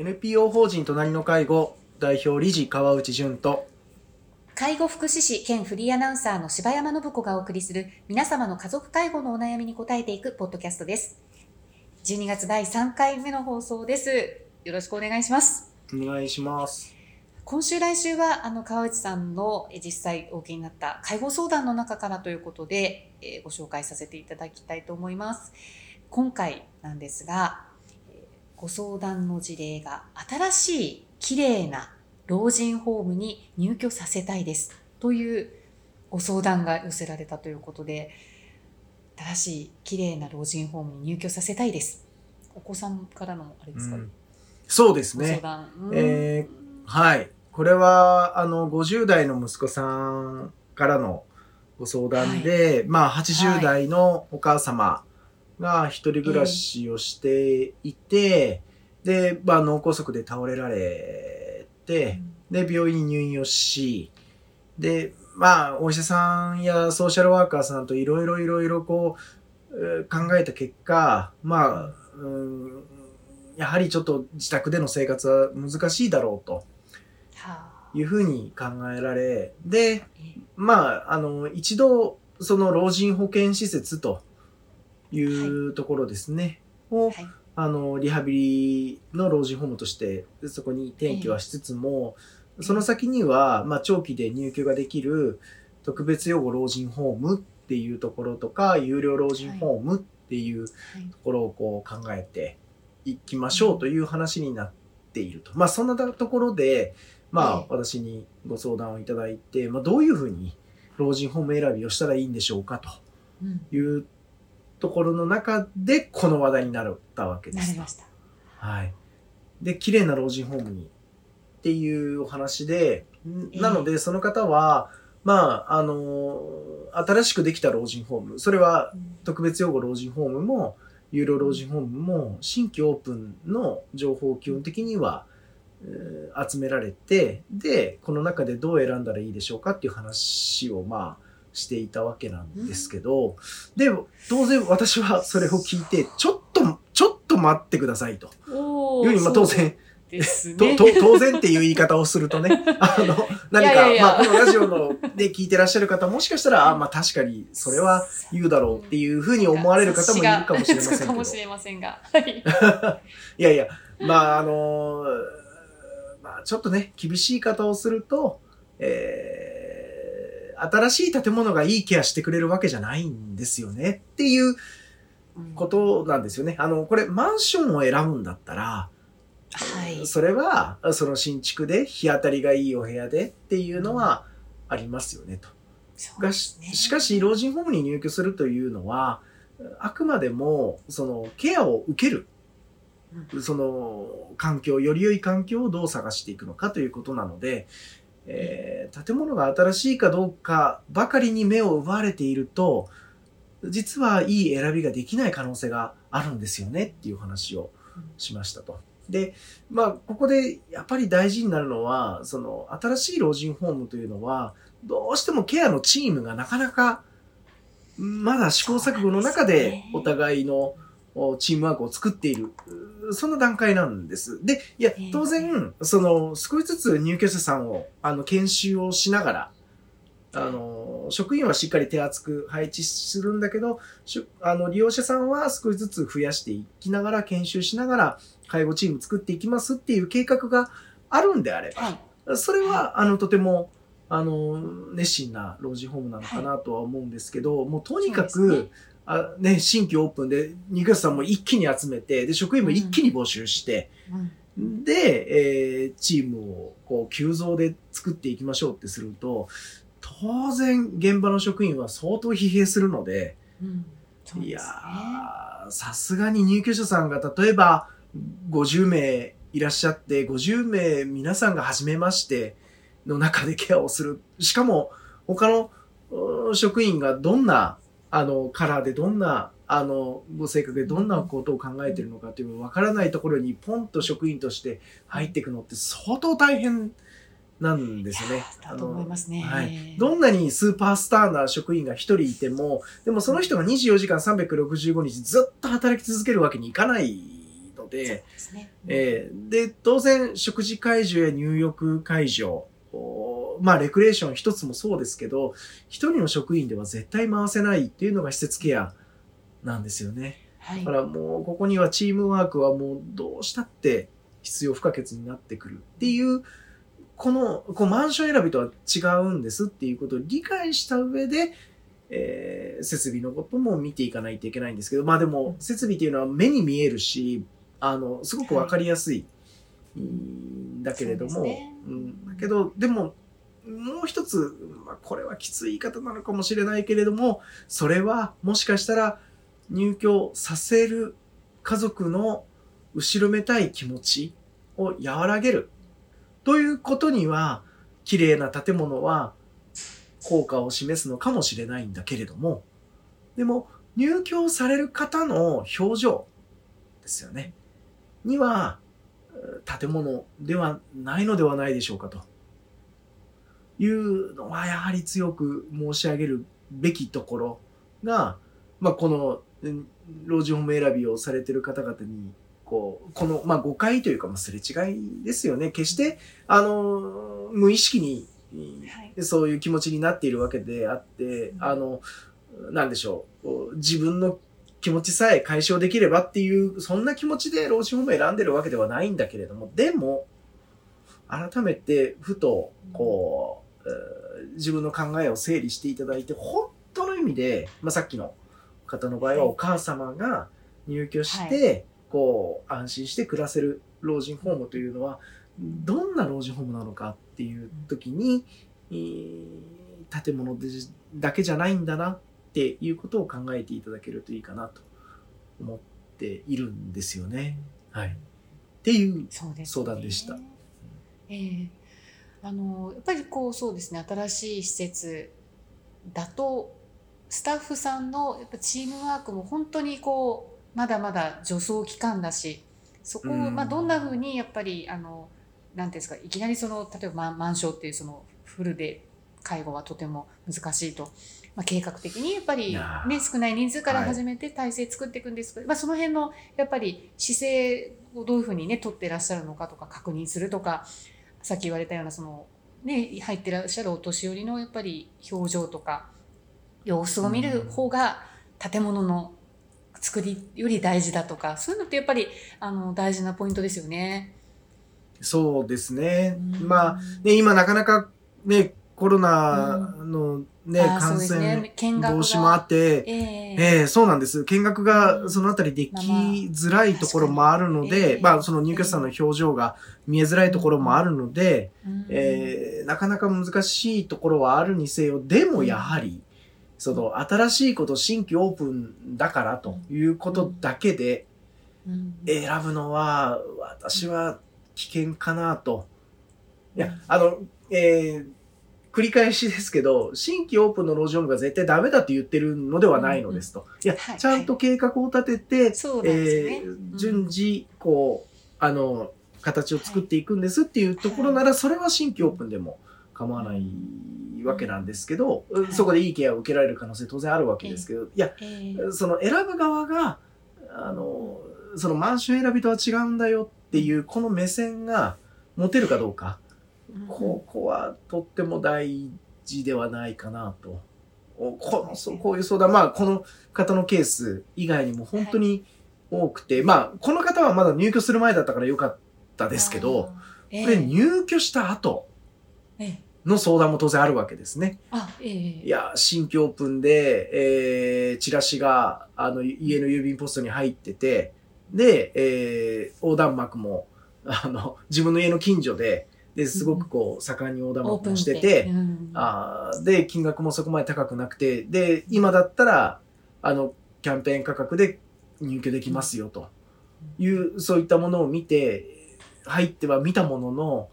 NPO 法人隣の介護代表理事川内淳と介護福祉士兼フリーアナウンサーの柴山信子がお送りする皆様の家族介護のお悩みに答えていくポッドキャストです。12月第3回目の放送です。よろしくお願いします。お願いします。今週来週はあの川内さんのえ実際お受けになった介護相談の中からということで、えーご紹介させていただきたいと思います。今回なんですが、えーご相談の事例が新しい綺麗な老人ホームに入居させたいですというご相談が寄せられたということで、新しい綺麗な老人ホームに入居させたいです。お子さんからのあれですか、うんそうですね。談。うんえはい。これは、あの、50代の息子さんからのご相談で、まあ、80代のお母様が一人暮らしをしていて、で、まあ、脳梗塞で倒れられて、で、病院に入院をし、で、まあ、お医者さんやソーシャルワーカーさんといろいろいろいろこう、えー考えた結果、まあ、うん、やはりちょっと自宅での生活は難しいだろうとはあ。いうふうに考えられ、で、え。まあ、あの、一度、その老人保健施設というところですね、を、はい。あの、リハビリの老人ホームとして、そこに転居はしつつも、えその先には、まあ、長期で入居ができる特別養護老人ホームっていうところとか、有料老人ホームっていうとはい。ころをこう考えていきましょうという話になっていると。まあ、そんなところで、まあええ、私にご相談をいただいて、まあ、どういうふうに老人ホーム選びをしたらいいんでしょうかとうん。いうところの中で、この話題になったわけですなり。ました。はい。で、綺麗な老人ホームにっていうお話で、なので、その方は、まあ、あの、新しくできた老人ホーム、それは特別養護老人ホームも、有料老人ホームも、新規オープンの情報を基本的には、えー集められて、で、この中でどう選んだらいいでしょうかっていう話を、まあ、していたわけなんですけど、で、当然私はそれを聞いて、ちょっと、ちょっと待ってくださいと。おいうに、まあ当然、ですとね。と当然っていう言い方をするとね、あの、何か、いやいやまあ、このラジオので聞いてらっしゃる方、もしかしたら、あまあ確かに、それは言うだろうっていうふうに思われる方もいるかもしれませんけどかも。しれませんが。はい。いやいや、まあ、あのまあ、ちょっとね、厳しい言い方をすると、えー新しい建物がいいケアしてくれるわけじゃないんですよねっていうことなんですよね。あの、これ、マンションを選ぶんだったら、はい。それは、その新築で日当たりがいいお部屋でっていうのはありますよねと。そうがしですねしかし、老人ホームに入居するというのは、あくまでも、その、ケアを受ける、その、環境、より良い環境をどう探していくのかということなので、えー建物が新しいかどうかばかりに目を奪われていると、実はいい選びができない可能性があるんですよねっていう話をしましたと。で、まあ、ここでやっぱり大事になるのは、その、新しい老人ホームというのは、どうしてもケアのチームがなかなか、まだ試行錯誤の中でお互いのおチームワークを作っている、うそんな段階なんです。で、いやええ、当然、その、少しずつ入居者さんを、あの、研修をしながら、あの、職員はしっかり手厚く配置するんだけど、あの、利用者さんは少しずつ増やしていきながら、研修しながら、介護チーム作っていきますっていう計画があるんであれば、はい。それは、あの、とても、あの、熱心な老人ホームなのかなとは思うんですけど、もうとにかく、あね、新規オープンで、入居者さんも一気に集めて、で、職員も一気に募集して、うん。で、えーチームをこう急増で作っていきましょうってすると、当然現場の職員は相当疲弊するので、うん。そういやさすがに入居者さんが例えば50名いらっしゃって、50名皆さんが初めましての中でケアをする。しかも他の職員がどんなあのカラーでどんなあのご性格でどんなことを考えているのかというのがわからないところにポンと職員として入っていくのって相当大変なんですよね。だと思いますね。はい、どんなにスーパースターな職員が一人いても、でもその人が24時間365日ずっと働き続けるわけにいかないのので、そうですね。えーで、当然、食事介助や入浴介助、おまあ、レクレーション一つもそうですけど、一人の職員では絶対回せないっていうのが施設ケアなんですよね。はい。だからもう、ここにはチームワークはもうどうしたって必要不可欠になってくるっていう、この、こうマンション選びとは違うんですっていうことを理解した上で、えー設備のことも見ていかないといけないんですけど、まあでも、設備っていうのは目に見えるし、あの、すごくわかりやすい、んだけれども、ね。うん、だけど、でも、もう一つ、まあ、これはきつい言い方なのかもしれないけれども、それはもしかしたら入居させる家族の後ろめたい気持ちを和らげるということには、綺麗な建物は効果を示すのかもしれないんだけれども、でも入居される方の表情ですよね。には、建物ではないのではないでしょうかと。いうのはやはり強く申し上げるべきところが、まあ、このうん老人ホーム選びをされている方々にこうこの、まあ、誤解というか、まあ、すれ違いですよね。決してあの無意識にはい。そういう気持ちになっているわけであってあのなんでしょう。自分の気持ちさえ解消できればっていうそんな気持ちで老人ホームを選んでるわけではないんだけれども。でも改めてふとこう、えー自分の考えを整理していただいて本当の意味で、まあ、さっきの方の場合はお母様が入居して、こう安心して暮らせる老人ホームというのはどんな老人ホームなのかっていう時に、えー建物でだけじゃないんだなっていうことを考えていただけるといいかなと思っているんですよね。はい、っていう相談でした。ええあのやっぱりこうそうですね新しい施設だとスタッフさんのやっぱチームワークも本当にこうまだまだ助走期間だしそこを、うん。まあ、どんなふうにやっぱりあのなんていうんですかいきなりその例えばマンションっていうそのフルで介護はとても難しいと、まあ、計画的にやっぱり、ね、少ない人数からはい始めて体制作っていくんですけど、まあ、その辺のやっぱり姿勢をどういうふうにね取ってらっしゃるのかとか確認するとかさっき言われたようなその、ね、入ってらっしゃるお年寄りのやっぱり表情とか様子を見る方が建物の作りより大事だとかそういうのってやっぱりあの大事なポイントですよね。そうですね。うんまあ、ね、今なかなかね、コロナのね、うです染防止もあって、ええ。ええそうなんです。見学うん。がそのあたりできづらいところもあるので、まあまあ確かにまあその入居者さんの表情が見えづらいところもあるので、うん。えーなかなか難しいところはあるにせよ、でもやはり、その新しいこと新規オープンだからということだけでうん。選ぶのは私は危険かなと。いや、あの、えー繰り返しですけど、新規オープンの老人ホームが絶対ダメだって言ってるのではないのですと。いやはい、ちゃんと計画を立てて、そうなんですよね。えー順次、こう、あの、形を作っていくんですっていうところなら、それは新規オープンでも構わないわけなんですけど、はいそこでいいケアを受けられる可能性当然あるわけですけど、いや、ええその選ぶ側が、あの、そのマンション選びとは違うんだよっていう、この目線が持てるかどうか、ここはとっても大事ではないかなと。おこのそうこういう相談、まあ、この方のケース以外にも本当に多くて、まあ、この方はまだ入居する前だったからよかったですけど、、あー。これ入居した後ええええの相談も当然あるわけですね。あええいや、新規オープンで、えー、チラシが、あの、家の郵便ポストに入ってて、で、えー、横断幕も、あの、自分の家の近所で、で、すごくこう、盛んに横断幕もしてて、うん。あーで、金額もそこまで高くなくて、で、今だったら、あの、キャンペーン価格で入居できますよ、と。いう、そういったものを見て、入っては見たものの、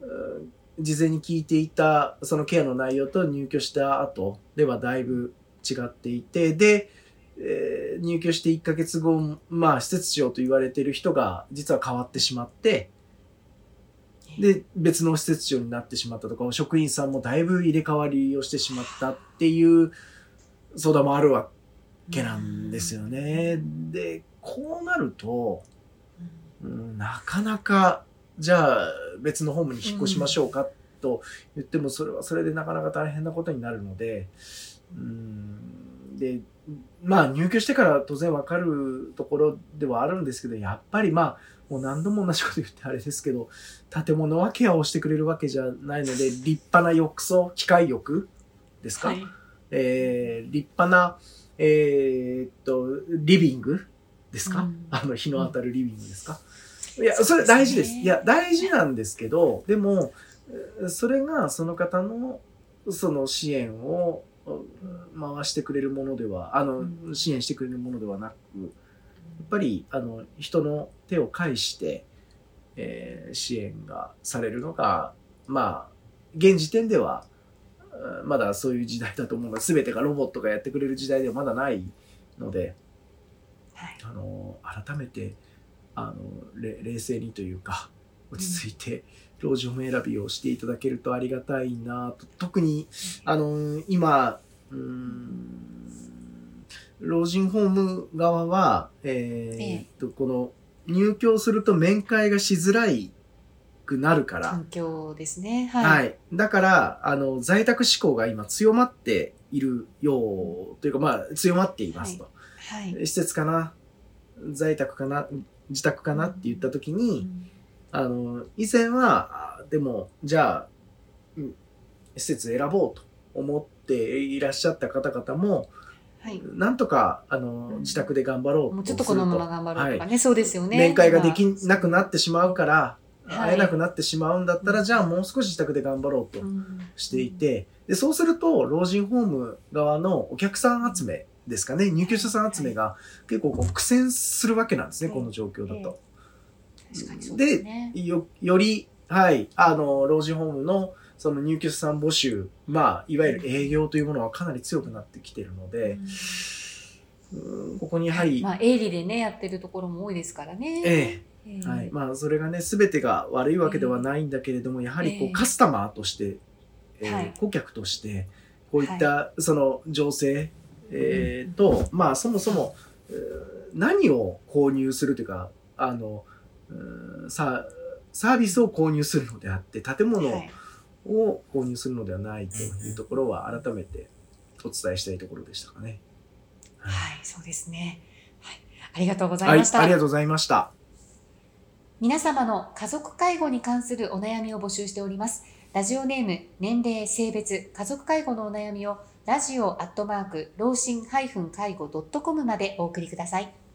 うん。事前に聞いていたそのケアの内容と入居した後ではだいぶ違っていて、で、えー入居して1ヶ月後、まあ、施設長と言われている人が実は変わってしまって、で、別の施設長になってしまったとか、職員さんもだいぶ入れ替わりをしてしまったっていう相談もあるわけなんですよね。で、こうなると、なかなか、じゃあ別のホームに引っ越しましょうかと言っても、それはそれでなかなか大変なことになるので、うん、で、まあ入居してから当然わかるところではあるんですけど、やっぱりまあ、もう何度も同じこと言ってあれですけど、建物はケアをしてくれるわけじゃないので、立派な浴槽、機械浴ですか、はい。えー立派な、えーっと、リビングですか、うん。あの、日の当たるリビングですか、いや、それ大事です。です。ねいや、大事なんですけど、でも、えーそれがその方の、その支援をうん回してくれるものでは、あの、う支援してくれるものではなく、やっぱり、あの、人の手を介して、えー支援がされるのが、まあ、現時点では、うんまだそういう時代だと思うので、全てがロボットがやってくれる時代ではまだないので、はい。あの、改めて、あの、れ冷静にというか、落ち着いて、老人ホーム選びをしていただけるとありがたいなと。特に、あの、今、うーん、老人ホーム側は、えーっと、この、入居すると面会がしづらいくなるから、環境ですね。ははい。い。だから、あの、在宅志向が今強まっているよう、というか、まあ、強まっていますと。はい。施設かな？在宅かな？自宅かなって言った時うに、んあの、以前は、あでも、じゃあ、うん施設選ぼうと思っていらっしゃった方々も、はい。なんとか、あの、うん。自宅で頑張ろうともうちょっとこのまま頑張ろうとかね。そうですよね。面会ができ今なくなってしまうから、はい。会えなくなってしまうんだったら、じゃあもう少し自宅で頑張ろうとうん。していて、で、そうすると、老人ホーム側のお客さん集めですかね、入居者さん集めが結構こう苦戦するわけなんですね、はいこの状況だと。ですね。よ、より、はい、あの、老人ホームのその入居者さん募集、まあ、いわゆる営業というものはかなり強くなってきているので、うん。ここにやはり、まあ、営利でね、やってるところも多いですからね。ええ。え、え。はい。まあ、それがね、すべてが悪いわけではないんだけれども、やはりこう、ええ。カスタマーとして、えーはい。顧客として、こういった、その、情勢、えーと、まあ、そもそも、えー何を購入するというか、あの、うんさ、サービスを購入するのであって、建物はいを購入するのではないというところは、改めてお伝えしたいところでしたかね。はい、そうですね。はい、ありがとうござはいいました。ありがとうございました。皆様の家族介護に関するお悩みを募集しております。ラジオネーム、年齢、性別、家族介護のお悩みをラジオアットマーク、老人介護 .com までお送りください。